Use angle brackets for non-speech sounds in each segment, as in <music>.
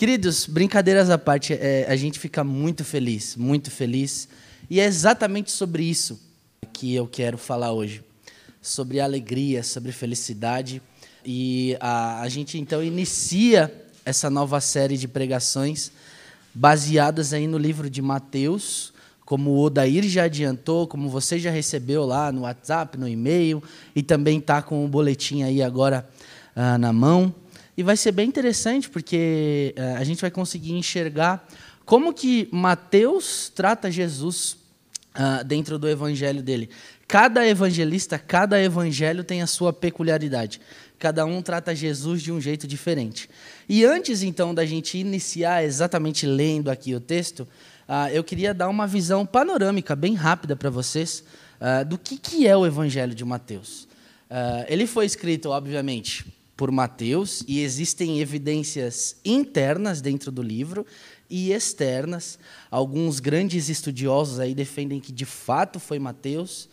Queridos, brincadeiras à parte, é, a gente fica muito feliz, muito feliz. E é exatamente sobre isso que eu quero falar hoje. Sobre alegria, sobre felicidade. E a, a gente então inicia essa nova série de pregações baseadas aí no livro de Mateus, como o Odair já adiantou, como você já recebeu lá no WhatsApp, no e-mail, e também está com o boletim aí agora ah, na mão. E vai ser bem interessante, porque uh, a gente vai conseguir enxergar como que Mateus trata Jesus uh, dentro do evangelho dele. Cada evangelista, cada evangelho tem a sua peculiaridade. Cada um trata Jesus de um jeito diferente. E antes, então, da gente iniciar exatamente lendo aqui o texto, uh, eu queria dar uma visão panorâmica, bem rápida para vocês, do que, que é o evangelho de Mateus. ele foi escrito, obviamente, por Mateus e existem evidências internas dentro do livro e externas. Alguns grandes estudiosos aí defendem que de fato foi Mateus.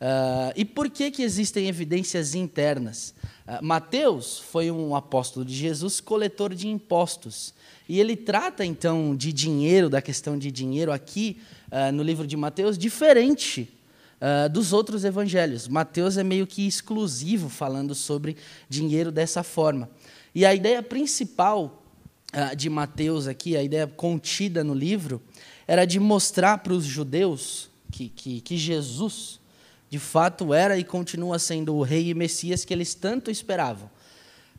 Uh, e por que, que existem evidências internas? Uh, Mateus foi um apóstolo de Jesus, coletor de impostos. E ele trata então de dinheiro, da questão de dinheiro aqui uh, no livro de Mateus, diferente uh, dos outros evangelhos. Mateus é meio que exclusivo falando sobre dinheiro dessa forma. E a ideia principal uh, de Mateus aqui, a ideia contida no livro, era de mostrar para os judeus que, que, que Jesus, de fato, era e continua sendo o rei e Messias que eles tanto esperavam.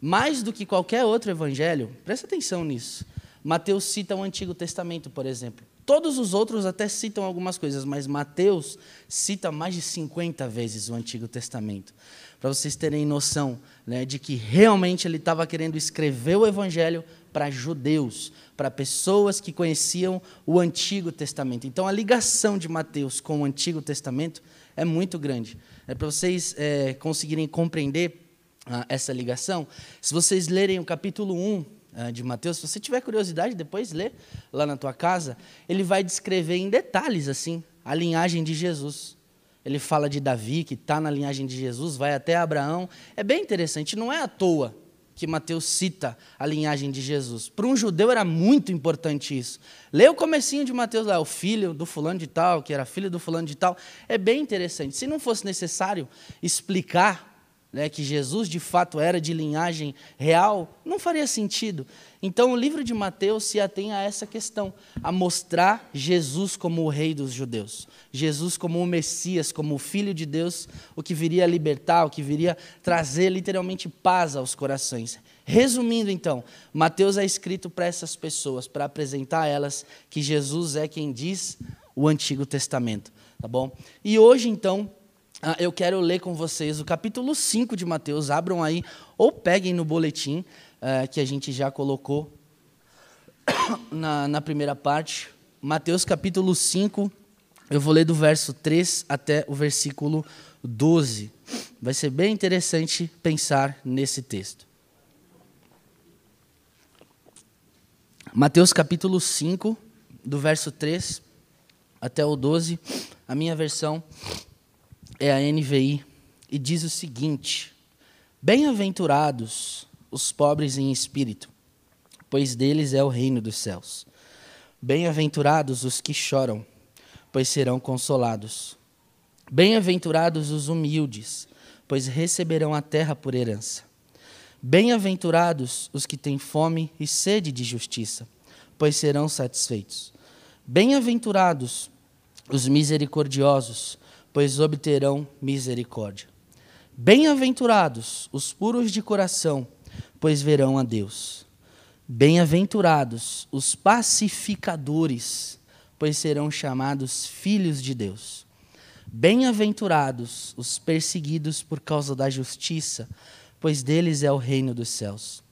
Mais do que qualquer outro evangelho, presta atenção nisso. Mateus cita o Antigo Testamento, por exemplo. Todos os outros até citam algumas coisas, mas Mateus cita mais de 50 vezes o Antigo Testamento. Para vocês terem noção né, de que realmente ele estava querendo escrever o Evangelho para judeus, para pessoas que conheciam o Antigo Testamento. Então a ligação de Mateus com o Antigo Testamento é muito grande. É para vocês é, conseguirem compreender ah, essa ligação, se vocês lerem o capítulo 1 ah, de Mateus, se você tiver curiosidade, depois lê lá na tua casa, ele vai descrever em detalhes assim a linhagem de Jesus. Ele fala de Davi, que está na linhagem de Jesus, vai até Abraão. É bem interessante, não é à toa que Mateus cita a linhagem de Jesus. Para um judeu era muito importante isso. Lê o comecinho de Mateus lá, o filho do fulano de tal, que era filho do fulano de tal. É bem interessante. Se não fosse necessário explicar né, que Jesus de fato era de linhagem real, não faria sentido. Então o livro de Mateus se atém a essa questão, a mostrar Jesus como o rei dos judeus, Jesus como o Messias, como o Filho de Deus, o que viria libertar, o que viria trazer literalmente paz aos corações. Resumindo então, Mateus é escrito para essas pessoas, para apresentar a elas que Jesus é quem diz o Antigo Testamento, tá bom? E hoje então eu quero ler com vocês o capítulo 5 de Mateus. Abram aí ou peguem no boletim uh, que a gente já colocou <coughs> na, na primeira parte. Mateus capítulo 5, eu vou ler do verso 3 até o versículo 12. Vai ser bem interessante pensar nesse texto. Mateus capítulo 5, do verso 3 até o 12. A minha versão é a NVI e diz o seguinte: Bem-aventurados os pobres em espírito, pois deles é o reino dos céus. Bem-aventurados os que choram, pois serão consolados. Bem-aventurados os humildes, pois receberão a terra por herança. Bem-aventurados os que têm fome e sede de justiça, pois serão satisfeitos. Bem-aventurados os misericordiosos, pois obterão misericórdia. Bem-aventurados os puros de coração, pois verão a Deus. Bem-aventurados os pacificadores, pois serão chamados filhos de Deus. Bem-aventurados os perseguidos por causa da justiça, pois deles é o reino dos céus.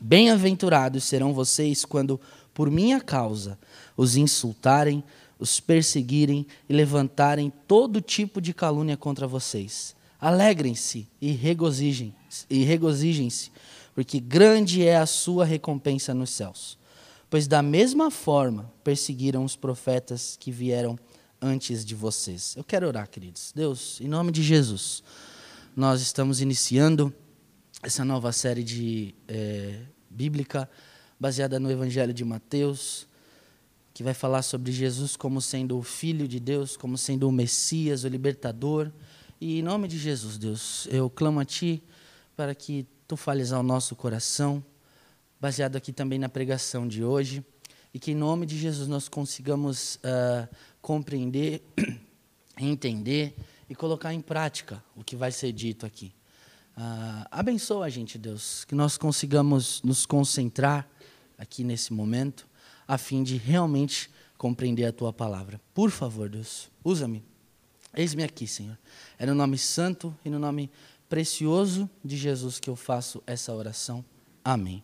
Bem-aventurados serão vocês quando, por minha causa, os insultarem, os perseguirem e levantarem todo tipo de calúnia contra vocês. Alegrem-se e regozijem-se, e regozijem-se, porque grande é a sua recompensa nos céus. Pois da mesma forma perseguiram os profetas que vieram antes de vocês. Eu quero orar, queridos. Deus, em nome de Jesus, nós estamos iniciando essa nova série de é, bíblica baseada no Evangelho de Mateus, que vai falar sobre Jesus como sendo o Filho de Deus, como sendo o Messias, o Libertador. E em nome de Jesus, Deus, eu clamo a Ti para que Tu fales ao nosso coração, baseado aqui também na pregação de hoje, e que em nome de Jesus nós consigamos uh, compreender, <clears throat> entender e colocar em prática o que vai ser dito aqui. Uh, abençoa a gente, Deus, que nós consigamos nos concentrar aqui nesse momento, a fim de realmente compreender a tua palavra. Por favor, Deus, usa-me. Eis-me aqui, Senhor. É no nome santo e no nome precioso de Jesus que eu faço essa oração. Amém.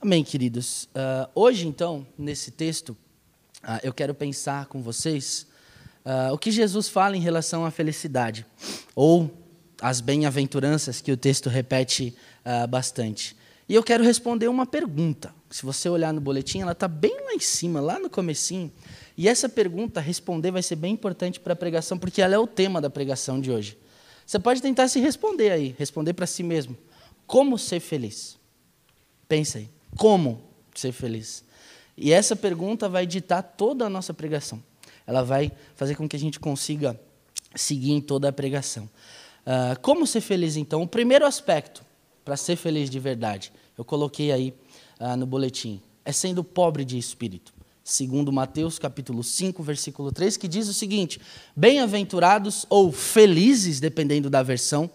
Amém, queridos. Uh, hoje, então, nesse texto, uh, eu quero pensar com vocês uh, o que Jesus fala em relação à felicidade, ou as bem-aventuranças que o texto repete bastante. E eu quero responder uma pergunta. Se você olhar no boletim, ela está bem lá em cima, lá no comecinho. E essa pergunta, responder, vai ser bem importante para a pregação, porque ela é o tema da pregação de hoje. Você pode tentar se responder aí, responder para si mesmo. Como ser feliz? Pensa aí. Como ser feliz? E essa pergunta vai ditar toda a nossa pregação. Ela vai fazer com que a gente consiga seguir em toda a pregação. Uh, como ser feliz, então? O primeiro aspecto para ser feliz de verdade, eu coloquei aí uh, no boletim, é sendo pobre de espírito. Segundo Mateus capítulo 5, versículo 3, que diz o seguinte: Bem-aventurados ou felizes, dependendo da versão,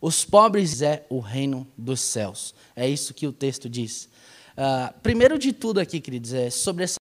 os pobres é o reino dos céus. É isso que o texto diz. Uh, primeiro de tudo aqui, queridos, é sobre essa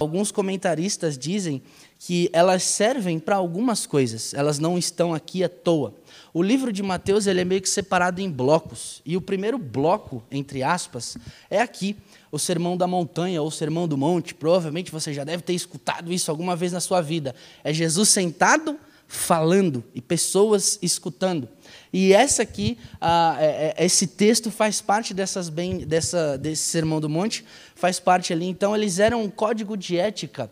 Alguns comentaristas dizem que elas servem para algumas coisas, elas não estão aqui à toa. O livro de Mateus ele é meio que separado em blocos, e o primeiro bloco, entre aspas, é aqui, o Sermão da Montanha ou o Sermão do Monte. Provavelmente você já deve ter escutado isso alguma vez na sua vida. É Jesus sentado falando e pessoas escutando. E essa aqui, é, é, esse texto faz parte dessas bem, dessa, desse sermão do monte, faz parte ali. Então eles eram um código de ética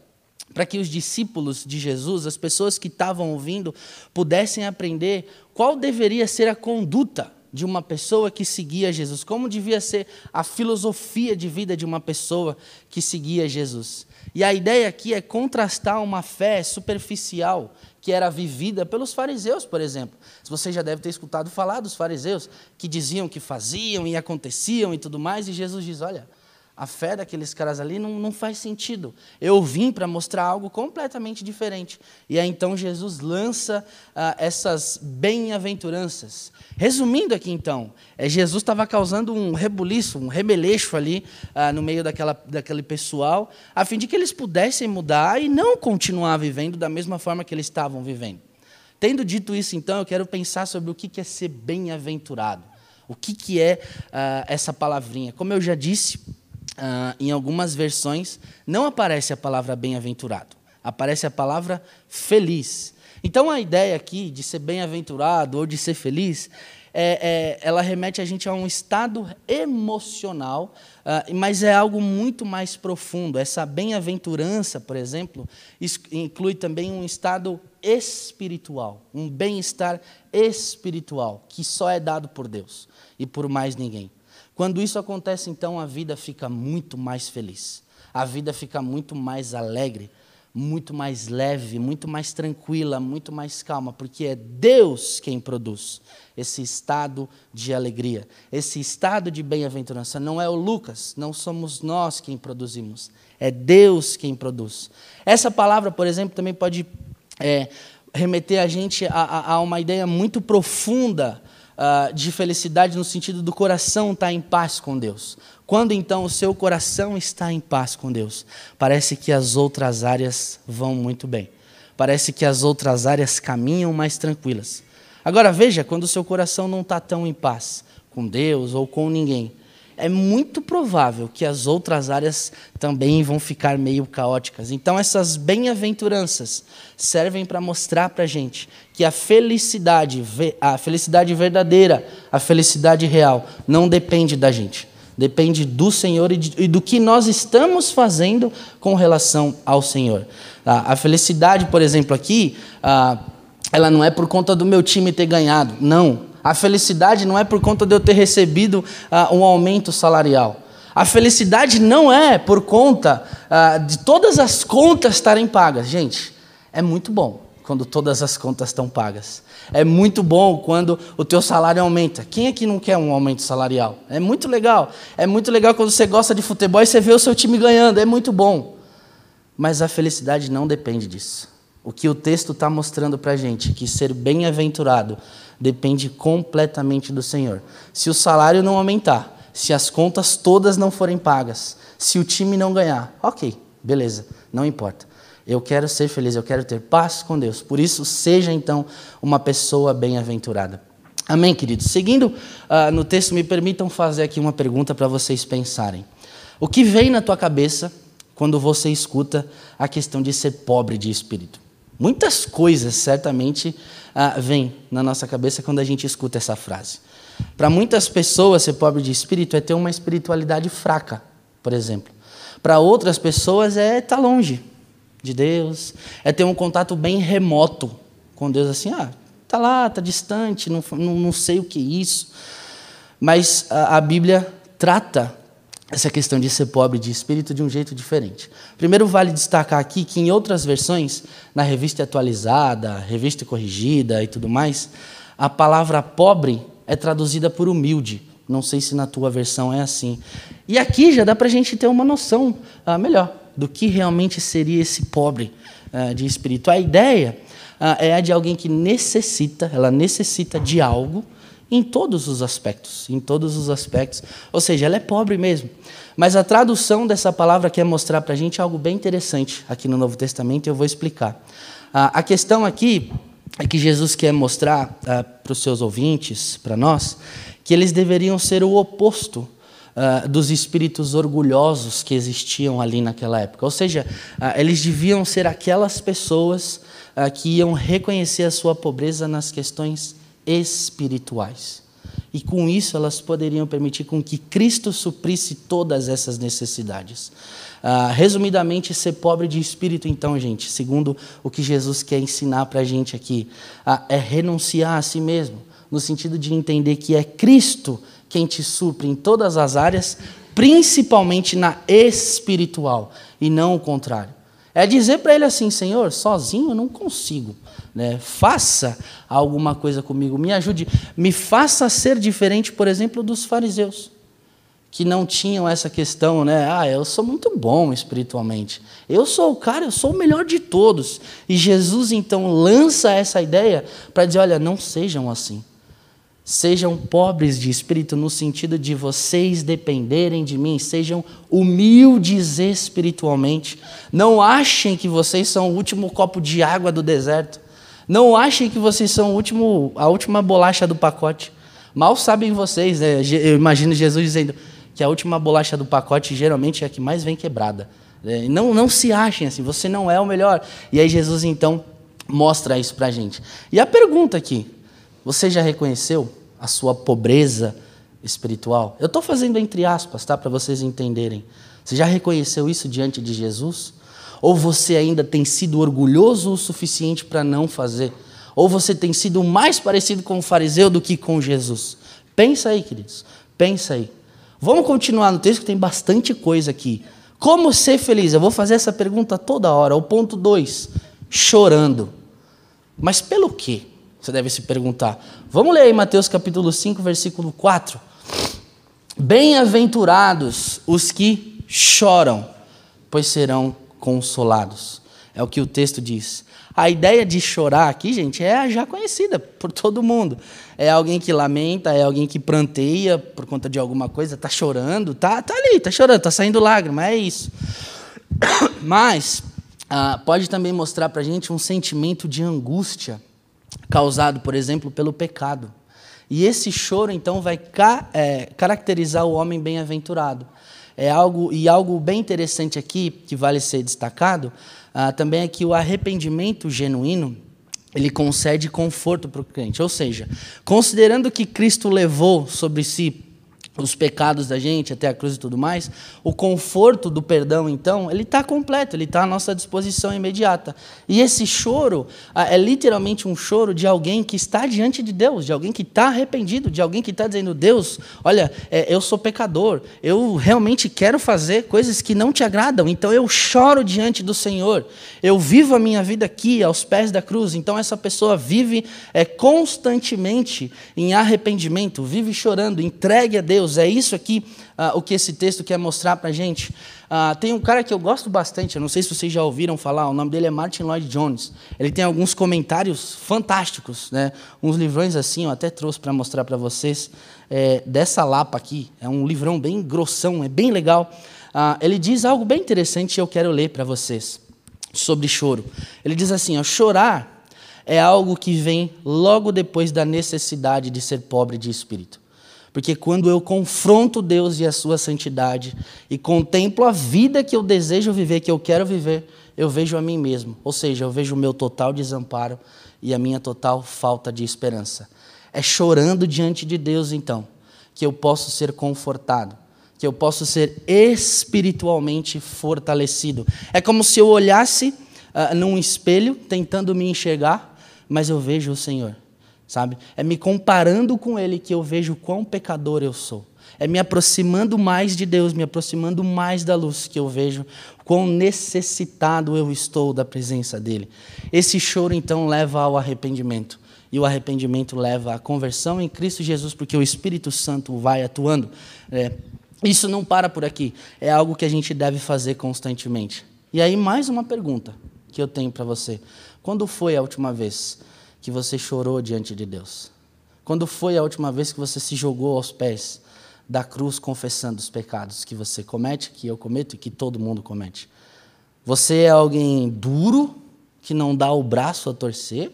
para que os discípulos de Jesus, as pessoas que estavam ouvindo, pudessem aprender qual deveria ser a conduta de uma pessoa que seguia Jesus, como devia ser a filosofia de vida de uma pessoa que seguia Jesus. E a ideia aqui é contrastar uma fé superficial que era vivida pelos fariseus, por exemplo. Você já deve ter escutado falar dos fariseus que diziam que faziam e aconteciam e tudo mais, e Jesus diz: olha, a fé daqueles caras ali não, não faz sentido. Eu vim para mostrar algo completamente diferente. E aí então Jesus lança ah, essas bem-aventuranças. Resumindo aqui então, é, Jesus estava causando um rebuliço, um rebeleixo ali ah, no meio daquela, daquele pessoal, a fim de que eles pudessem mudar e não continuar vivendo da mesma forma que eles estavam vivendo. Tendo dito isso, então, eu quero pensar sobre o que é ser bem-aventurado. O que, é ah, essa palavrinha? Como eu já disse, Uh, em algumas versões, não aparece a palavra bem-aventurado, aparece a palavra feliz. Então, a ideia aqui de ser bem-aventurado ou de ser feliz, é, é, ela remete a gente a um estado emocional, uh, mas é algo muito mais profundo. Essa bem-aventurança, por exemplo, inclui também um estado espiritual, um bem-estar espiritual, que só é dado por Deus e por mais ninguém. Quando isso acontece, então a vida fica muito mais feliz, a vida fica muito mais alegre, muito mais leve, muito mais tranquila, muito mais calma, porque é Deus quem produz esse estado de alegria, esse estado de bem-aventurança. Não é o Lucas, não somos nós quem produzimos, é Deus quem produz. Essa palavra, por exemplo, também pode é, remeter a gente a, a, a uma ideia muito profunda uh, de felicidade no sentido do coração estar tá em paz com Deus. Quando então o seu coração está em paz com Deus, parece que as outras áreas vão muito bem. Parece que as outras áreas caminham mais tranquilas. Agora veja, quando o seu coração não está tão em paz com Deus ou com ninguém, é muito provável que as outras áreas também vão ficar meio caóticas. Então, essas bem-aventuranças servem para mostrar para a gente que a felicidade, a felicidade verdadeira, a felicidade real, não depende da gente. Depende do Senhor e do que nós estamos fazendo com relação ao Senhor. A felicidade, por exemplo, aqui, ela não é por conta do meu time ter ganhado. Não A felicidade não é por conta de eu ter recebido uh, um aumento salarial. A felicidade não é por conta uh, de todas as contas estarem pagas. Gente, é muito bom quando todas as contas estão pagas. É muito bom quando o teu salário aumenta. Quem aqui não quer um aumento salarial? É muito legal. É muito legal quando você gosta de futebol e você vê o seu time ganhando. É muito bom. Mas a felicidade não depende disso. O que o texto está mostrando para a gente, que ser bem-aventurado depende completamente do Senhor. Se o salário não aumentar, se as contas todas não forem pagas, se o time não ganhar, ok, beleza, não importa. Eu quero ser feliz, eu quero ter paz com Deus. Por isso, seja então uma pessoa bem-aventurada. Amém, queridos? Seguindo uh, no texto, me permitam fazer aqui uma pergunta para vocês pensarem. O que vem na tua cabeça quando você escuta a questão de ser pobre de espírito? Muitas coisas certamente uh, vêm na nossa cabeça quando a gente escuta essa frase. Para muitas pessoas, ser pobre de espírito é ter uma espiritualidade fraca, por exemplo. Para outras pessoas é estar tá longe de Deus, é ter um contato bem remoto com Deus, assim, ah, tá lá, tá distante, não, não, não sei o que é isso. Mas a, a Bíblia trata essa questão de ser pobre de espírito de um jeito diferente. Primeiro, vale destacar aqui que em outras versões, na revista atualizada, revista corrigida e tudo mais, a palavra pobre é traduzida por humilde. Não sei se na tua versão é assim. E aqui já dá para a gente ter uma noção ah, melhor do que realmente seria esse pobre ah, de espírito. A ideia ah, é a de alguém que necessita, ela necessita de algo em todos os aspectos, em todos os aspectos. Ou seja, ela é pobre mesmo. Mas a tradução dessa palavra quer mostrar para a gente algo bem interessante aqui no Novo Testamento e eu vou explicar. a questão aqui é que Jesus quer mostrar uh, para os seus ouvintes, para nós, que eles deveriam ser o oposto uh, dos espíritos orgulhosos que existiam ali naquela época. Ou seja, uh, eles deviam ser aquelas pessoas que iam reconhecer a sua pobreza nas questões espirituais. E com isso elas poderiam permitir com que Cristo suprisse todas essas necessidades. Uh, resumidamente, ser pobre de espírito, então, gente, segundo o que Jesus quer ensinar para a gente aqui, uh, é renunciar a si mesmo, no sentido de entender que é Cristo quem te supre em todas as áreas, principalmente na espiritual, e não o contrário. É dizer para ele assim: Senhor, sozinho eu não consigo. Né? Faça alguma coisa comigo, me ajude, me faça ser diferente, por exemplo, dos fariseus que não tinham essa questão, né? Ah, eu sou muito bom espiritualmente. Eu sou o cara, eu sou o melhor de todos. E Jesus então lança essa ideia para dizer: olha, não sejam assim. Sejam pobres de espírito no sentido de vocês dependerem de mim, sejam humildes espiritualmente. Não achem que vocês são o último copo de água do deserto. Não achem que vocês são último, a última bolacha do pacote. Mal sabem vocês, né? eu imagino Jesus dizendo: que a última bolacha do pacote geralmente é a que mais vem quebrada. É, não, não se achem assim, você não é o melhor. E aí Jesus então mostra isso para gente. E a pergunta aqui, você já reconheceu a sua pobreza espiritual? Eu estou fazendo entre aspas, tá, para vocês entenderem. Você já reconheceu isso diante de Jesus? Ou você ainda tem sido orgulhoso o suficiente para não fazer? Ou você tem sido mais parecido com o fariseu do que com Jesus? Pensa aí, queridos. Pensa aí. Vamos continuar no texto que tem bastante coisa aqui. Como ser feliz? Eu vou fazer essa pergunta toda hora. O ponto 2, chorando. Mas pelo quê? Você deve se perguntar. Vamos ler aí Mateus capítulo 5, versículo 4. Bem-aventurados os que choram, pois serão consolados. É o que o texto diz. A ideia de chorar aqui, gente, é já conhecida por todo mundo. É alguém que lamenta, é alguém que pranteia por conta de alguma coisa, está chorando, tá, tá ali, está chorando, está saindo lágrima, é isso. <coughs> Mas ah, pode também mostrar para gente um sentimento de angústia causado, por exemplo, pelo pecado. E esse choro, então, vai ca é, caracterizar o homem bem-aventurado. É algo e algo bem interessante aqui que vale ser destacado ah, também é que o arrependimento genuíno ele concede conforto para o crente. Ou seja, considerando que Cristo levou sobre si os pecados da gente até a cruz e tudo mais, o conforto do perdão, então, ele está completo, ele está à nossa disposição imediata. E esse choro é literalmente um choro de alguém que está diante de Deus, de alguém que está arrependido, de alguém que está dizendo: Deus, olha, é, eu sou pecador, eu realmente quero fazer coisas que não te agradam, então eu choro diante do Senhor, eu vivo a minha vida aqui, aos pés da cruz. Então, essa pessoa vive é, constantemente em arrependimento, vive chorando, entregue a Deus Deus. É isso aqui uh, o que esse texto quer mostrar para a gente. Uh, tem um cara que eu gosto bastante, eu não sei se vocês já ouviram falar, o nome dele é Martin Lloyd Jones. Ele tem alguns comentários fantásticos, né? uns livrões assim, eu até trouxe para mostrar para vocês, é, dessa lapa aqui. É um livrão bem grossão, é bem legal. Uh, ele diz algo bem interessante e eu quero ler para vocês sobre choro. Ele diz assim: ó, chorar é algo que vem logo depois da necessidade de ser pobre de espírito. Porque quando eu confronto Deus e a sua santidade e contemplo a vida que eu desejo viver, que eu quero viver, eu vejo a mim mesmo. Ou seja, eu vejo o meu total desamparo e a minha total falta de esperança. É chorando diante de Deus, então, que eu posso ser confortado, que eu posso ser espiritualmente fortalecido. É como se eu olhasse uh, num espelho tentando me enxergar, mas eu vejo o Senhor sabe? É me comparando com Ele que eu vejo quão pecador eu sou. É me aproximando mais de Deus, me aproximando mais da luz que eu vejo quão necessitado eu estou da presença dEle. Esse choro, então, leva ao arrependimento. E o arrependimento leva à conversão em Cristo Jesus, porque o Espírito Santo vai atuando. É, isso não para por aqui. É algo que a gente deve fazer constantemente. E aí, mais uma pergunta que eu tenho para você. Quando foi a última vez que você chorou diante de Deus? Quando foi a última vez que você se jogou aos pés da cruz confessando os pecados que você comete, que eu cometo e que todo mundo comete? Você é alguém duro, que não dá o braço a torcer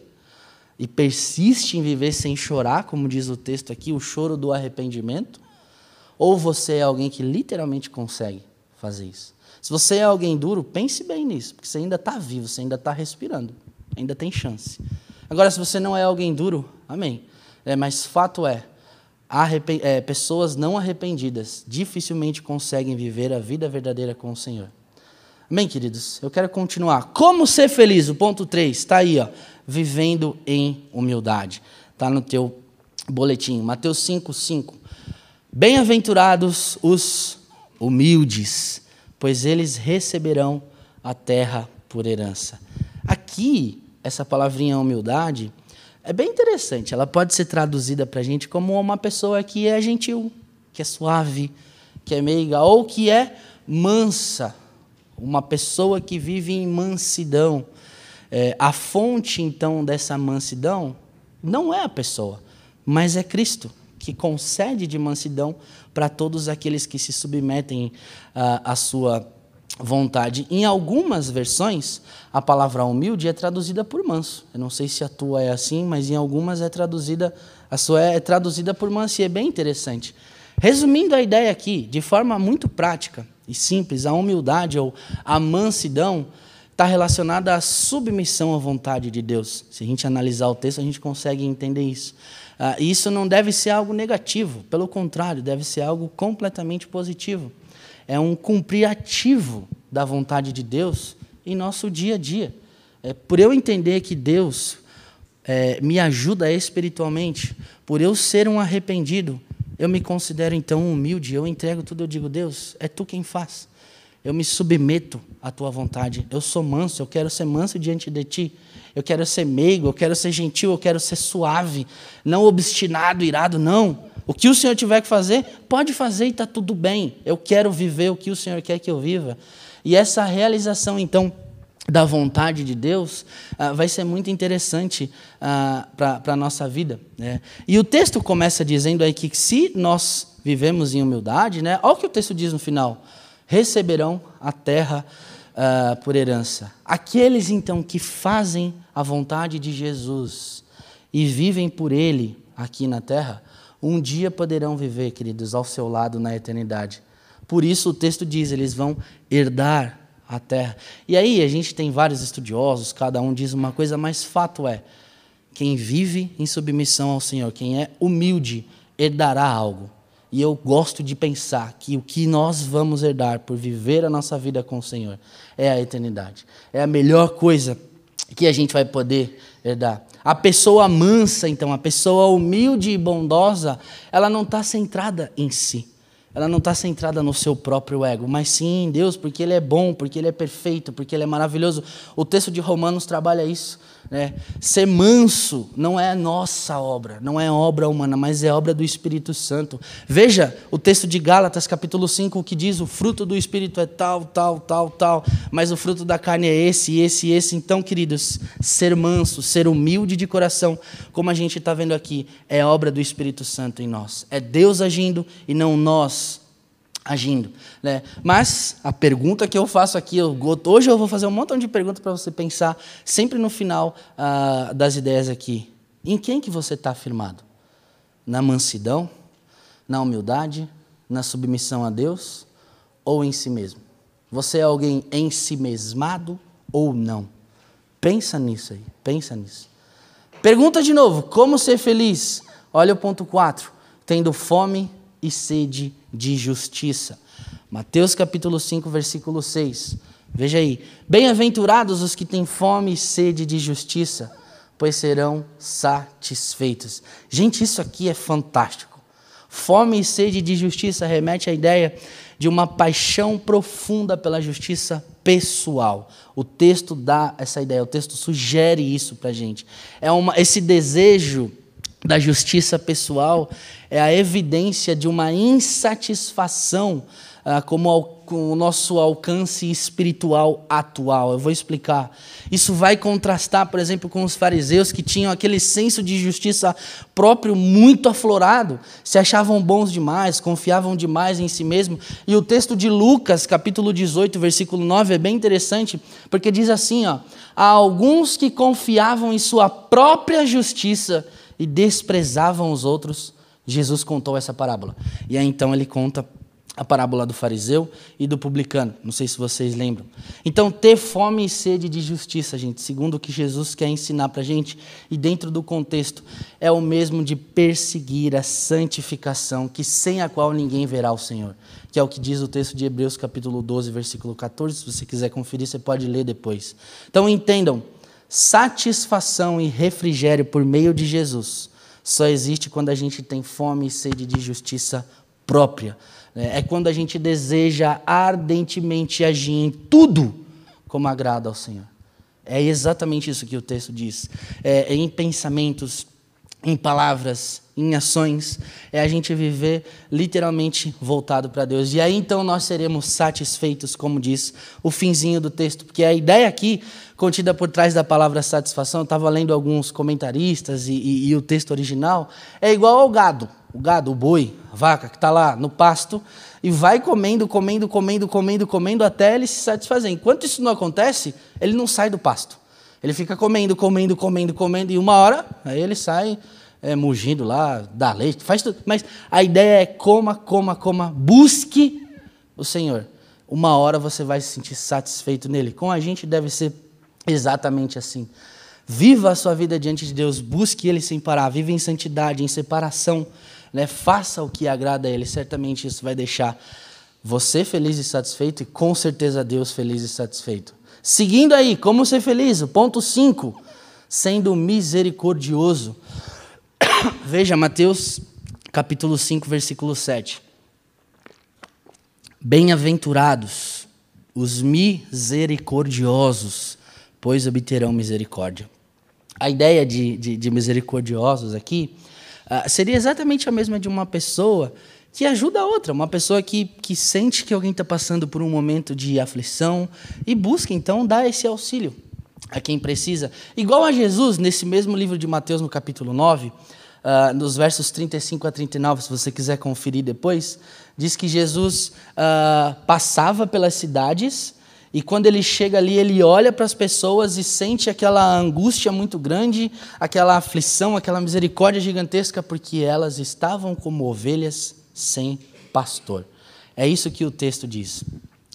e persiste em viver sem chorar, como diz o texto aqui, o choro do arrependimento? Ou você é alguém que literalmente consegue fazer isso? Se você é alguém duro, pense bem nisso, porque você ainda está vivo, você ainda está respirando, ainda tem chance. Agora, se você não é alguém duro, amém. É, mas fato é, é, pessoas não arrependidas dificilmente conseguem viver a vida verdadeira com o Senhor. Amém, queridos? Eu quero continuar. Como ser feliz? O ponto 3 está aí, ó. Vivendo em humildade. Está no teu boletim. Mateus 5, 5. Bem-aventurados os humildes, pois eles receberão a terra por herança. Aqui, essa palavrinha humildade é bem interessante. Ela pode ser traduzida para a gente como uma pessoa que é gentil, que é suave, que é meiga, ou que é mansa, uma pessoa que vive em mansidão. É, a fonte, então, dessa mansidão não é a pessoa, mas é Cristo, que concede de mansidão para todos aqueles que se submetem à sua vontade. Em algumas versões, a palavra humilde é traduzida por manso. Eu não sei se a tua é assim, mas em algumas é traduzida, a sua é traduzida por manso e é bem interessante. Resumindo a ideia aqui, de forma muito prática e simples, a humildade ou a mansidão está relacionada à submissão à vontade de Deus. Se a gente analisar o texto, a gente consegue entender isso. Uh, isso não deve ser algo negativo, pelo contrário, deve ser algo completamente positivo é um cumprir ativo da vontade de Deus em nosso dia a dia. É, por eu entender que Deus é, me ajuda espiritualmente, por eu ser um arrependido, eu me considero então humilde, eu entrego tudo, eu digo, Deus, é tu quem faz. Eu me submeto à tua vontade. Eu sou manso, eu quero ser manso diante de ti. Eu quero ser meigo, eu quero ser gentil, eu quero ser suave, não obstinado, irado, não. O que o Senhor tiver que fazer, pode fazer e está tudo bem. Eu quero viver o que o Senhor quer que eu viva. E essa realização, então, da vontade de Deus uh, vai ser muito interessante uh, para a nossa vida. Né? E o texto começa dizendo aí que se nós vivemos em humildade, né, olha o que o texto diz no final: receberão a terra uh, por herança. Aqueles, então, que fazem a vontade de Jesus e vivem por Ele aqui na terra, um dia poderão viver, queridos, ao seu lado na eternidade. Por isso o texto diz: eles vão herdar a terra. E aí a gente tem vários estudiosos, cada um diz uma coisa, mas fato é: quem vive em submissão ao Senhor, quem é humilde, herdará algo. E eu gosto de pensar que o que nós vamos herdar por viver a nossa vida com o Senhor é a eternidade. É a melhor coisa que a gente vai poder herdar. A pessoa mansa, então, a pessoa humilde e bondosa, ela não está centrada em si ela não está centrada no seu próprio ego, mas sim em Deus, porque Ele é bom, porque Ele é perfeito, porque Ele é maravilhoso. O texto de Romanos trabalha isso. Né? Ser manso não é nossa obra, não é obra humana, mas é obra do Espírito Santo. Veja o texto de Gálatas, capítulo 5, que diz: o fruto do Espírito é tal, tal, tal, tal, mas o fruto da carne é esse, esse, esse. Então, queridos, ser manso, ser humilde de coração, como a gente está vendo aqui, é obra do Espírito Santo em nós. É Deus agindo e não nós agindo. Né? Mas a pergunta que eu faço aqui, eu, hoje eu vou fazer um montão de perguntas para você pensar, sempre no final ah, das ideias aqui. Em quem que você está afirmado? Na mansidão? Na humildade? Na submissão a Deus? Ou em si mesmo? Você é alguém em si mesmado ou não? Pensa nisso aí, pensa nisso. Pergunta de novo, como ser feliz? Olha o ponto 4. Tendo fome e sede de justiça. Mateus capítulo 5, versículo 6. Veja aí. Bem-aventurados os que têm fome e sede de justiça, pois serão satisfeitos. Gente, isso aqui é fantástico. Fome e sede de justiça remete à ideia de uma paixão profunda pela justiça pessoal. O texto dá essa ideia, o texto sugere isso para a gente. É uma, esse desejo da justiça pessoal é a evidência de uma insatisfação ah, como ao, com o nosso alcance espiritual atual. Eu vou explicar. Isso vai contrastar, por exemplo, com os fariseus que tinham aquele senso de justiça próprio muito aflorado, se achavam bons demais, confiavam demais em si mesmo. E o texto de Lucas, capítulo 18, versículo 9, é bem interessante, porque diz assim: ó, há alguns que confiavam em sua própria justiça e desprezavam os outros, Jesus contou essa parábola. E aí então ele conta a parábola do fariseu e do publicano. Não sei se vocês lembram. Então, ter fome e sede de justiça, gente, segundo o que Jesus quer ensinar para a gente, e dentro do contexto, é o mesmo de perseguir a santificação, que sem a qual ninguém verá o Senhor. Que é o que diz o texto de Hebreus, capítulo 12, versículo 14. Se você quiser conferir, você pode ler depois. Então, entendam satisfação e refrigério por meio de Jesus só existe quando a gente tem fome e sede de justiça própria. É quando a gente deseja ardentemente agir em tudo como agrada ao Senhor. É exatamente isso que o texto diz. É, em pensamentos, em palavras, em ações, é a gente viver literalmente voltado para Deus. E aí então nós seremos satisfeitos, como diz o finzinho do texto, porque a ideia aqui, contida por trás da palavra satisfação, estava lendo alguns comentaristas e, e, e o texto original, é igual ao gado. O gado, o boi, a vaca que está lá no pasto e vai comendo, comendo, comendo, comendo, comendo até ele se satisfazer. Enquanto isso não acontece, ele não sai do pasto. Ele fica comendo, comendo, comendo, comendo, e uma hora, aí ele sai é, mugindo lá, dá leite, faz tudo. Mas a ideia é coma, coma, coma, busque o Senhor. Uma hora você vai se sentir satisfeito nele. Com a gente deve ser exatamente assim. Viva a sua vida diante de Deus, busque Ele sem parar, viva em santidade, em separação, né? faça o que agrada a Ele. Certamente isso vai deixar você feliz e satisfeito e com certeza Deus feliz e satisfeito. Seguindo aí, como ser feliz? Ponto 5, sendo misericordioso. <coughs> Veja Mateus capítulo 5, versículo 7. Bem-aventurados os misericordiosos, pois obterão misericórdia. A ideia de, de, de misericordiosos aqui uh, seria exatamente a mesma de uma pessoa que ajuda a outra, uma pessoa que, que sente que alguém está passando por um momento de aflição e busca então dar esse auxílio a quem precisa. Igual a Jesus, nesse mesmo livro de Mateus, no capítulo 9, uh, ah, nos versos 35 a 39, se você quiser conferir depois, diz que Jesus uh, passava pelas cidades e quando ele chega ali, ele olha para as pessoas e sente aquela angústia muito grande, aquela aflição, aquela misericórdia gigantesca, porque elas estavam como ovelhas sem pastor. É isso que o texto diz.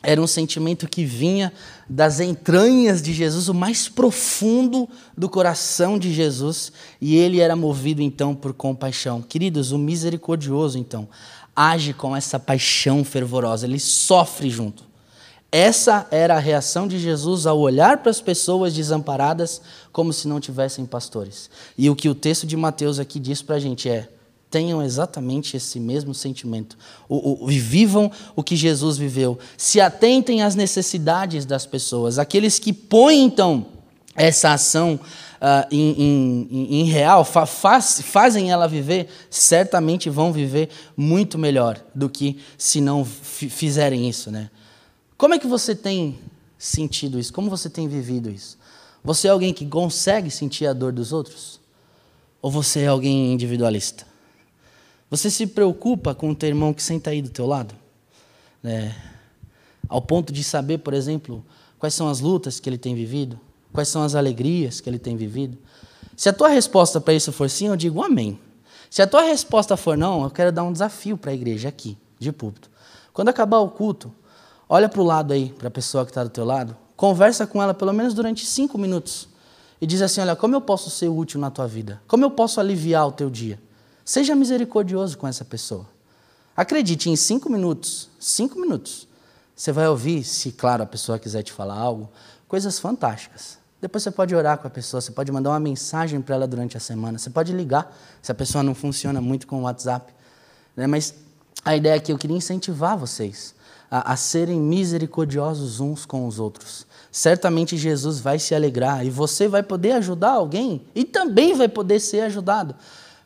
era um sentimento que vinha das entranhas de Jesus, o mais profundo do coração de Jesus, e ele era movido então por compaixão. Queridos, o misericordioso então age com essa paixão fervorosa, ele sofre junto. Essa era a reação de Jesus ao olhar para as pessoas desamparadas como se não tivessem pastores. E o que o texto de Mateus aqui diz para a gente é: tenham exatamente esse mesmo sentimento. O, o, vivam o que Jesus viveu. Se atentem às necessidades das pessoas. Aqueles que põem, então, essa ação uh, em, em, em, real, fa faz, fazem ela viver, certamente vão viver muito melhor do que se não fizerem isso. Né? Como é que você tem sentido isso? Como você tem vivido isso? Você é alguém que consegue sentir a dor dos outros? Ou você é alguém individualista? Você se preocupa com o teu irmão que senta aí do teu lado? É, ao ponto de saber, por exemplo, quais são as lutas que ele tem vivido? Quais são as alegrias que ele tem vivido? Se a tua resposta para isso for sim, eu digo amém. Se a tua resposta for não, eu quero dar um desafio para a igreja aqui, de púlpito. Quando acabar o culto, olha para o lado aí, para a pessoa que está do teu lado, conversa com ela pelo menos durante cinco minutos e diz assim: Olha, como eu posso ser útil na tua vida? Como eu posso aliviar o teu dia? Seja misericordioso com essa pessoa. Acredite, em cinco minutos, cinco minutos, você vai ouvir, se claro a pessoa quiser te falar algo, coisas fantásticas. Depois você pode orar com a pessoa, você pode mandar uma mensagem para ela durante a semana, você pode ligar, se a pessoa não funciona muito com o WhatsApp. Né? Mas a ideia aqui, eu queria incentivar vocês a, a serem misericordiosos uns com os outros. Certamente Jesus vai se alegrar e você vai poder ajudar alguém e também vai poder ser ajudado.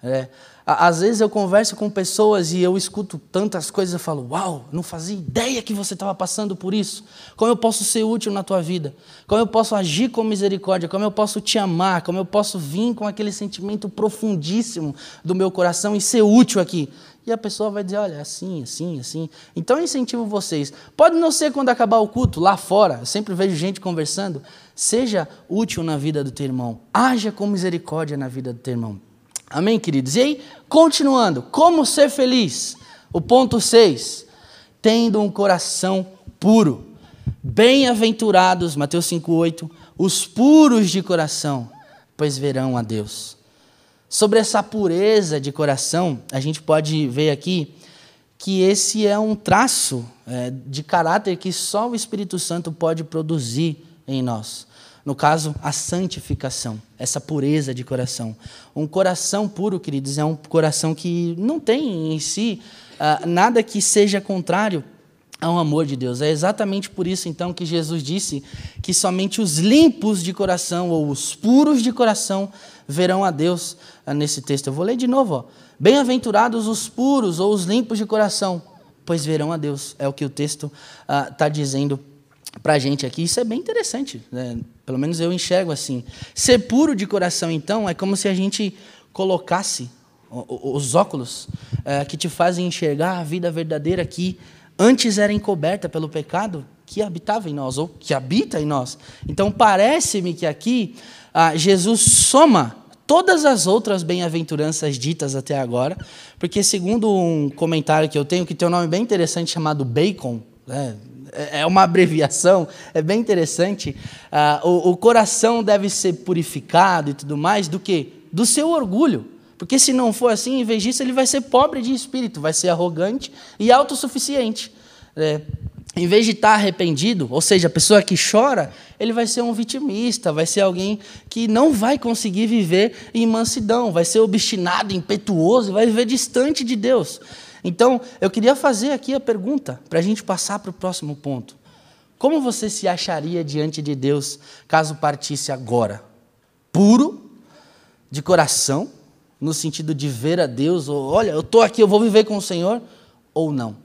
É, às vezes eu converso com pessoas e eu escuto tantas coisas e falo: Uau, não fazia ideia que você estava passando por isso. Como eu posso ser útil na tua vida? Como eu posso agir com misericórdia? Como eu posso te amar? Como eu posso vir com aquele sentimento profundíssimo do meu coração e ser útil aqui? E a pessoa vai dizer: Olha, assim, assim, assim. Então eu incentivo vocês. Pode não ser quando acabar o culto, lá fora, eu sempre vejo gente conversando. Seja útil na vida do teu irmão. Haja com misericórdia na vida do teu irmão. Amém, queridos? E aí, continuando, como ser feliz? O ponto 6, tendo um coração puro. Bem-aventurados, Mateus 5,8, os puros de coração, pois verão a Deus. Sobre essa pureza de coração, a gente pode ver aqui que esse é um traço é, de caráter que só o Espírito Santo pode produzir em nós. No caso, a santificação, essa pureza de coração. Um coração puro, queridos, é um coração que não tem em si uh, nada que seja contrário ao amor de Deus. É exatamente por isso, então, que Jesus disse que somente os limpos de coração ou os puros de coração verão a Deus uh, nesse texto. Eu vou ler de novo. Bem-aventurados os puros ou os limpos de coração, pois verão a Deus. É o que o texto está uh, dizendo para a gente aqui. Isso é bem interessante, né? pelo menos eu enxergo assim. Ser puro de coração, então, é como se a gente colocasse os óculos é, que te fazem enxergar a vida verdadeira que antes era encoberta pelo pecado que habitava em nós, ou que habita em nós. Então, parece-me que aqui ah, Jesus soma todas as outras bem-aventuranças ditas até agora, porque segundo um comentário que eu tenho, que tem um nome bem interessante chamado Bacon, né? É uma abreviação, é bem interessante. Ah, o, o, coração deve ser purificado e tudo mais do que? Do seu orgulho. Porque se não for assim, em vez disso, ele vai ser pobre de espírito, vai ser arrogante e autossuficiente. É, em vez de estar arrependido, ou seja, a pessoa que chora, ele vai ser um vitimista, vai ser alguém que não vai conseguir viver em mansidão, vai ser obstinado, impetuoso, vai viver distante de Deus. Então, eu queria fazer aqui a pergunta, para a gente passar para o próximo ponto. Como você se acharia diante de Deus caso partisse agora? Puro, de coração, no sentido de ver a Deus, ou olha, eu estou aqui, eu vou viver com o Senhor, ou não?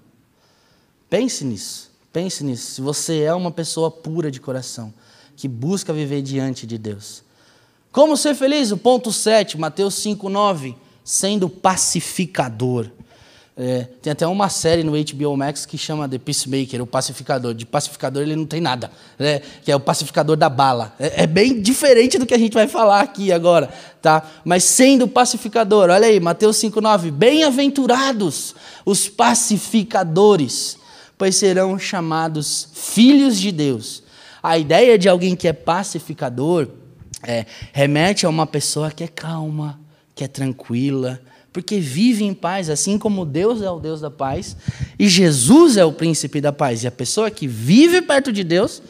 Pense nisso, pense nisso. Se você é uma pessoa pura de coração, que busca viver diante de Deus. Como ser feliz? O ponto 7, Mateus 5, 9. Sendo pacificador. É, tem até uma série no HBO Max que chama The Peacemaker, o pacificador. De pacificador ele não tem nada, né? que é o pacificador da bala. É, é, bem diferente do que a gente vai falar aqui agora, tá? Mas sendo pacificador, olha aí, Mateus 5,9: Bem-aventurados os pacificadores, pois serão chamados filhos de Deus. A ideia de alguém que é pacificador é, remete a uma pessoa que é calma, que é tranquila, porque vive em paz, assim como Deus é o Deus da paz e Jesus é o príncipe da paz. E a pessoa que vive perto de Deus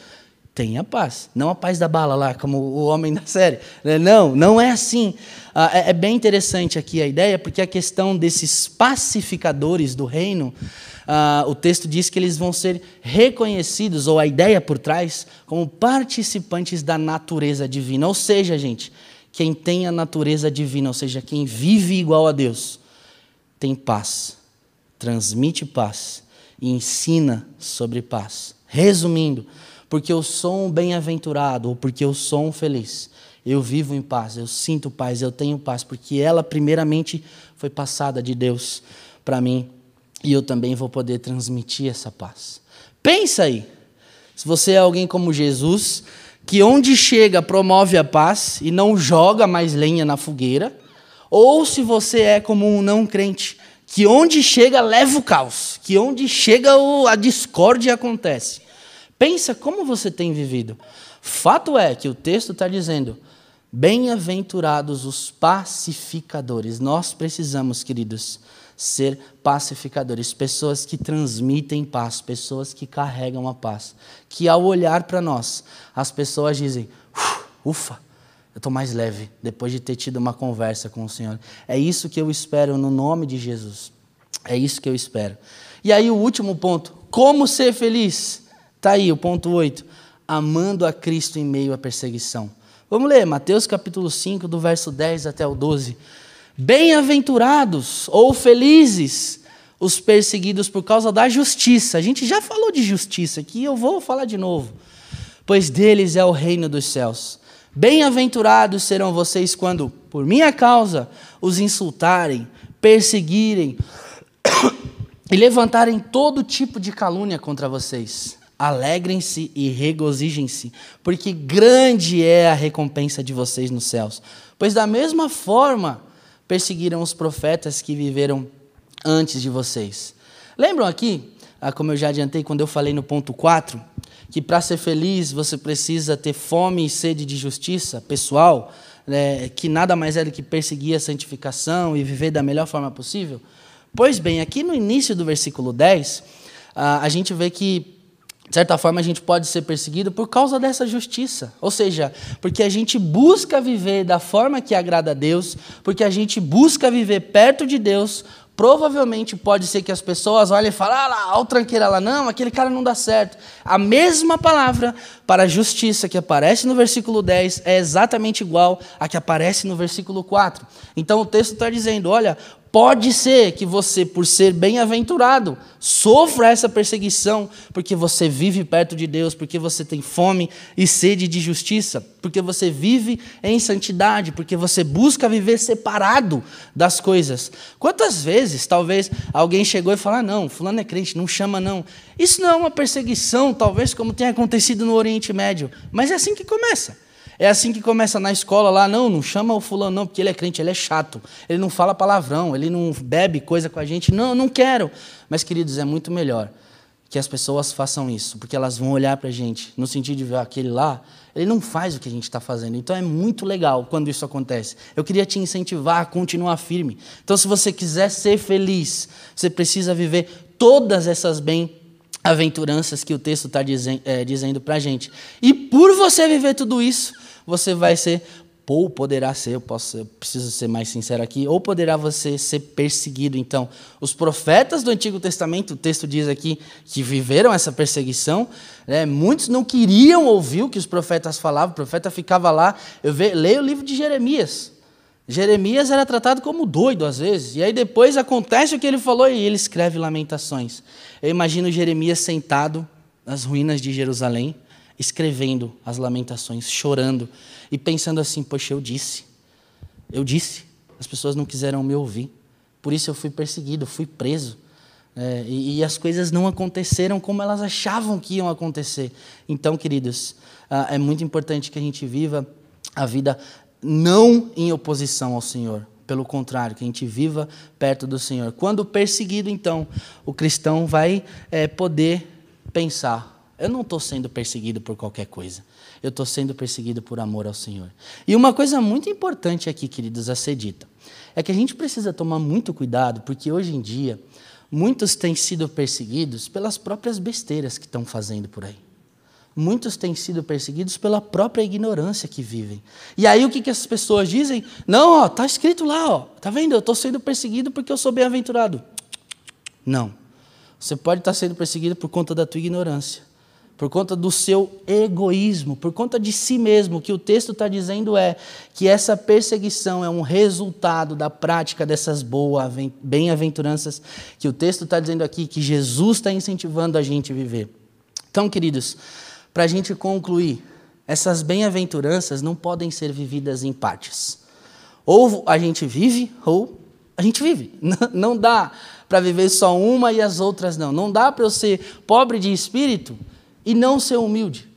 tem a paz, não a paz da bala lá, como o homem da série. Né? Não, não é assim. Ah, é, é bem interessante aqui a ideia, porque a questão desses pacificadores do reino, ah, o texto diz que eles vão ser reconhecidos, ou a ideia por trás, como participantes da natureza divina. Ou seja, gente, quem tem a natureza divina, ou seja, quem vive igual a Deus, tem paz, transmite paz e ensina sobre paz. Resumindo, porque eu sou um bem-aventurado ou porque eu sou um feliz, eu vivo em paz, eu sinto paz, eu tenho paz, porque ela primeiramente foi passada de Deus para mim e eu também vou poder transmitir essa paz. Pensa aí, se você é alguém como Jesus, que onde chega promove a paz e não joga mais lenha na fogueira, ou se você é como um não crente, que onde chega leva o caos, que onde chega a discórdia acontece. Pensa como você tem vivido. Fato é que o texto está dizendo: bem-aventurados os pacificadores. Nós precisamos, queridos, ser pacificadores, pessoas que transmitem paz, pessoas que carregam a paz, que ao olhar para nós, as pessoas dizem: ufa, eu estou mais leve depois de ter tido uma conversa com o Senhor. É isso que eu espero no nome de Jesus. É isso que eu espero. E aí o último ponto, como ser feliz? Está aí o ponto 8, amando a Cristo em meio à perseguição. Vamos ler Mateus capítulo 5, do verso 10 até o 12. Bem-aventurados ou felizes os perseguidos por causa da justiça. A gente já falou de justiça aqui, eu vou falar de novo. Pois deles é o reino dos céus. Bem-aventurados serão vocês quando, por minha causa, os insultarem, perseguirem <coughs> e levantarem todo tipo de calúnia contra vocês. Alegrem-se e regozijem-se, porque grande é a recompensa de vocês nos céus. Pois da mesma forma perseguiram os profetas que viveram antes de vocês. Lembram aqui, ah, como eu já adiantei quando eu falei no ponto 4, que para ser feliz você precisa ter fome e sede de justiça pessoal, né, que nada mais é do que perseguir a santificação e viver da melhor forma possível? Pois bem, aqui no início do versículo 10, ah, a gente vê que de certa forma, a gente pode ser perseguido por causa dessa justiça. Ou seja, porque a gente busca viver da forma que agrada a Deus, porque a gente busca viver perto de Deus, provavelmente pode ser que as pessoas olhem e falem, ah lá, o tranqueira lá, não, aquele cara não dá certo. A mesma palavra para justiça que aparece no versículo 10 é exatamente igual a que aparece no versículo 4. Então o texto está dizendo, olha, Pode ser que você, por ser bem-aventurado, sofra essa perseguição porque você vive perto de Deus, porque você tem fome e sede de justiça, porque você vive em santidade, porque você busca viver separado das coisas. Quantas vezes, talvez, alguém chegou e falou: ah, não, fulano é crente, não chama não. Isso não é uma perseguição, talvez como tenha acontecido no Oriente Médio, mas é assim que começa. É assim que começa na escola lá, não, não chama o fulano não, porque ele é crente, ele é chato, ele não fala palavrão, ele não bebe coisa com a gente. Não, não quero. Mas, queridos, é muito melhor que as pessoas façam isso, porque elas vão olhar para a gente, no sentido de ver aquele lá, ele não faz o que a gente está fazendo. Então é muito legal quando isso acontece. Eu queria te incentivar a continuar firme. Então, se você quiser ser feliz, você precisa viver todas essas bem aventuranças que o texto está é, dizendo para a gente. E por você viver tudo isso, você vai ser, ou poderá ser, eu, posso, eu preciso ser mais sincero aqui, ou poderá você ser perseguido. Então, os profetas do Antigo Testamento, o texto diz aqui que viveram essa perseguição, né? muitos não queriam ouvir o que os profetas falavam, o profeta ficava lá. Eu ve, leio o livro de Jeremias. Jeremias era tratado como doido às vezes, e aí depois acontece o que ele falou e ele escreve Lamentações. Eu imagino Jeremias sentado nas ruínas de Jerusalém, escrevendo as lamentações, chorando e pensando assim: Poxa, eu disse, eu disse, as pessoas não quiseram me ouvir, por isso eu fui perseguido, fui preso. É, e, e, as coisas não aconteceram como elas achavam que iam acontecer. Então, queridos, ah, é muito importante que a gente viva a vida não em oposição ao Senhor, Pelo contrário, que a gente viva perto do Senhor. Quando perseguido, então, o cristão vai é, poder pensar: eu não estou sendo perseguido por qualquer coisa. Eu estou sendo perseguido por amor ao Senhor. E uma coisa muito importante aqui, queridos, a ser dita, é que a gente precisa tomar muito cuidado, porque hoje em dia, muitos têm sido perseguidos pelas próprias besteiras que estão fazendo por aí. Muitos têm sido perseguidos pela própria ignorância que vivem. E aí o que, que as pessoas dizem? Não, ó, tá escrito lá, ó. Tá vendo? Eu estou sendo perseguido porque eu sou bem-aventurado. Não. Você pode estar sendo perseguido por conta da tua ignorância, por conta do seu egoísmo, por conta de si mesmo. O que o texto está dizendo é que essa perseguição é um resultado da prática dessas boas bem-aventuranças que o texto está dizendo aqui, que Jesus está incentivando a gente a viver. Então, queridos, para a gente concluir, essas bem-aventuranças não podem ser vividas em partes. Ou a gente vive, ou a gente vive. <laughs> Não dá para viver só uma e as outras não. Não dá para eu ser pobre de espírito e não ser humilde.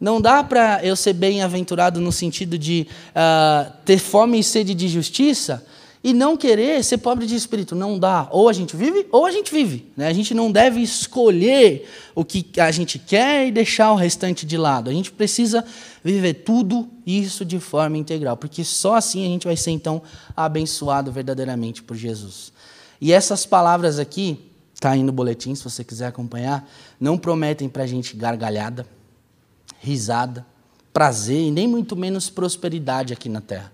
Não dá para eu ser bem-aventurado no sentido de uh, ter fome e sede de justiça e não querer ser pobre de espírito. Não dá. Ou a gente vive, ou a gente vive. Né? A gente não deve escolher o que a gente quer e deixar o restante de lado. A gente precisa viver tudo isso de forma integral, porque só assim a gente vai ser, então, abençoado verdadeiramente por Jesus. E essas palavras aqui, está aí no boletim, se você quiser acompanhar, não prometem para a gente gargalhada, risada, prazer e nem muito menos prosperidade aqui na terra.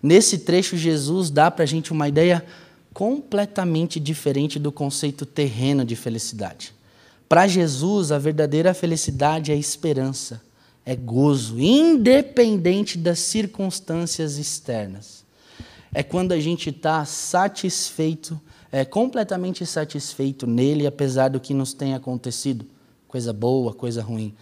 Nesse trecho, Jesus dá para a gente uma ideia completamente diferente do conceito terreno de felicidade. Para Jesus, a verdadeira felicidade é esperança, é gozo, independente das circunstâncias externas. É quando a gente está satisfeito, é completamente satisfeito nele, apesar do que nos tem acontecido, coisa boa, coisa ruim.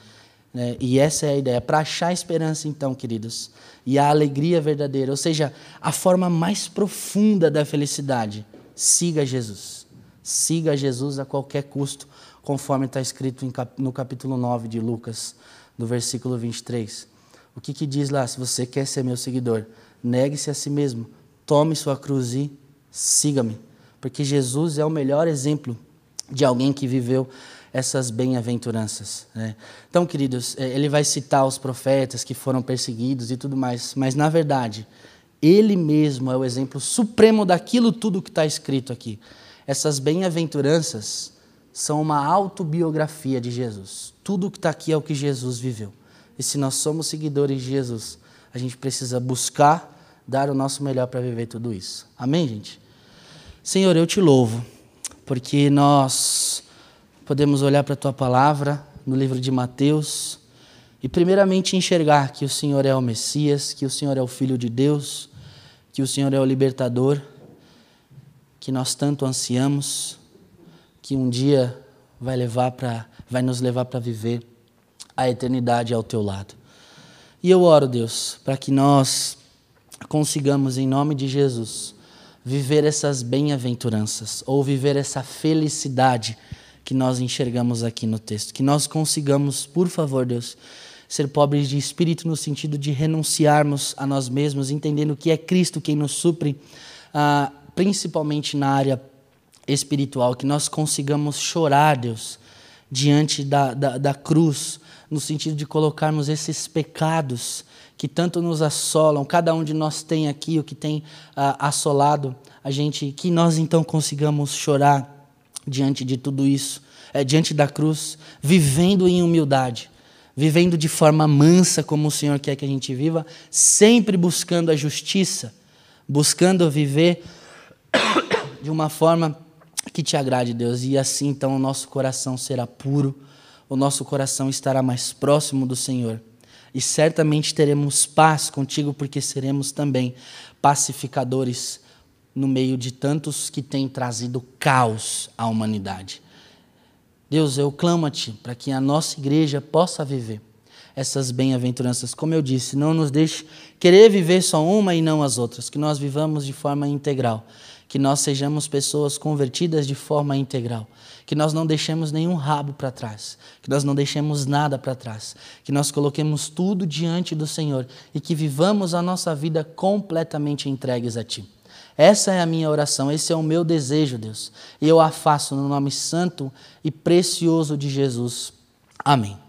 Né? E essa é a ideia. Para achar esperança, então, queridos, e a alegria verdadeira, ou seja, a forma mais profunda da felicidade, siga Jesus. Siga Jesus a qualquer custo, conforme está escrito no capítulo 9 de Lucas, do versículo 23. O que, que diz lá? Se você quer ser meu seguidor, negue-se a si mesmo, tome sua cruz e siga-me. Porque Jesus é o melhor exemplo de alguém que viveu essas bem-aventuranças. Né? Então, queridos, é, ele vai citar os profetas que foram perseguidos e tudo mais, mas na verdade, ele mesmo é o exemplo supremo daquilo tudo que está escrito aqui. Essas bem-aventuranças são uma autobiografia de Jesus. Tudo que está aqui é o que Jesus viveu. E se nós somos seguidores de Jesus, a gente precisa buscar dar o nosso melhor para viver tudo isso. Amém, gente? Senhor, eu te louvo, porque nós podemos olhar para a tua palavra no livro de Mateus e, primeiramente, enxergar que o Senhor é o Messias, que o Senhor é o Filho de Deus, que o Senhor é o libertador, que nós tanto ansiamos, que um dia vai, levar pra, vai nos levar para viver a eternidade ao teu lado. E eu oro, Deus, para que nós consigamos, em nome de Jesus, viver essas bem-aventuranças, ou viver essa felicidade que nós enxergamos aqui no texto. Que nós consigamos, por favor, Deus, ser pobres de espírito no sentido de renunciarmos a nós mesmos, entendendo que é Cristo quem nos supre, ah, principalmente na área espiritual. Que nós consigamos chorar, Deus, diante da, da, da cruz, no sentido de colocarmos esses pecados que tanto nos assolam, cada um de nós tem aqui o que tem ah, assolado a gente, que nós então consigamos chorar diante de tudo isso, é, diante da cruz, vivendo em humildade, vivendo de forma mansa como o Senhor quer que a gente viva, sempre buscando a justiça, buscando viver <coughs> de uma forma que te agrade, Deus, e assim então o nosso coração será puro, o nosso coração estará mais próximo do Senhor. E certamente teremos paz contigo, porque seremos também pacificadores no meio de tantos que têm trazido caos à humanidade. Deus, eu clamo a Ti para que a nossa igreja possa viver essas bem-aventuranças. Como eu disse, não nos deixe querer viver só uma e não as outras, que nós vivamos de forma integral, que nós sejamos pessoas convertidas de forma integral, que nós não deixemos nenhum rabo para trás, que nós não deixemos nada para trás, que nós coloquemos tudo diante do Senhor e que vivamos a nossa vida completamente entregues a Ti. Essa é a minha oração, esse é o meu desejo, Deus. E eu a faço no nome santo e precioso de Jesus. Amém.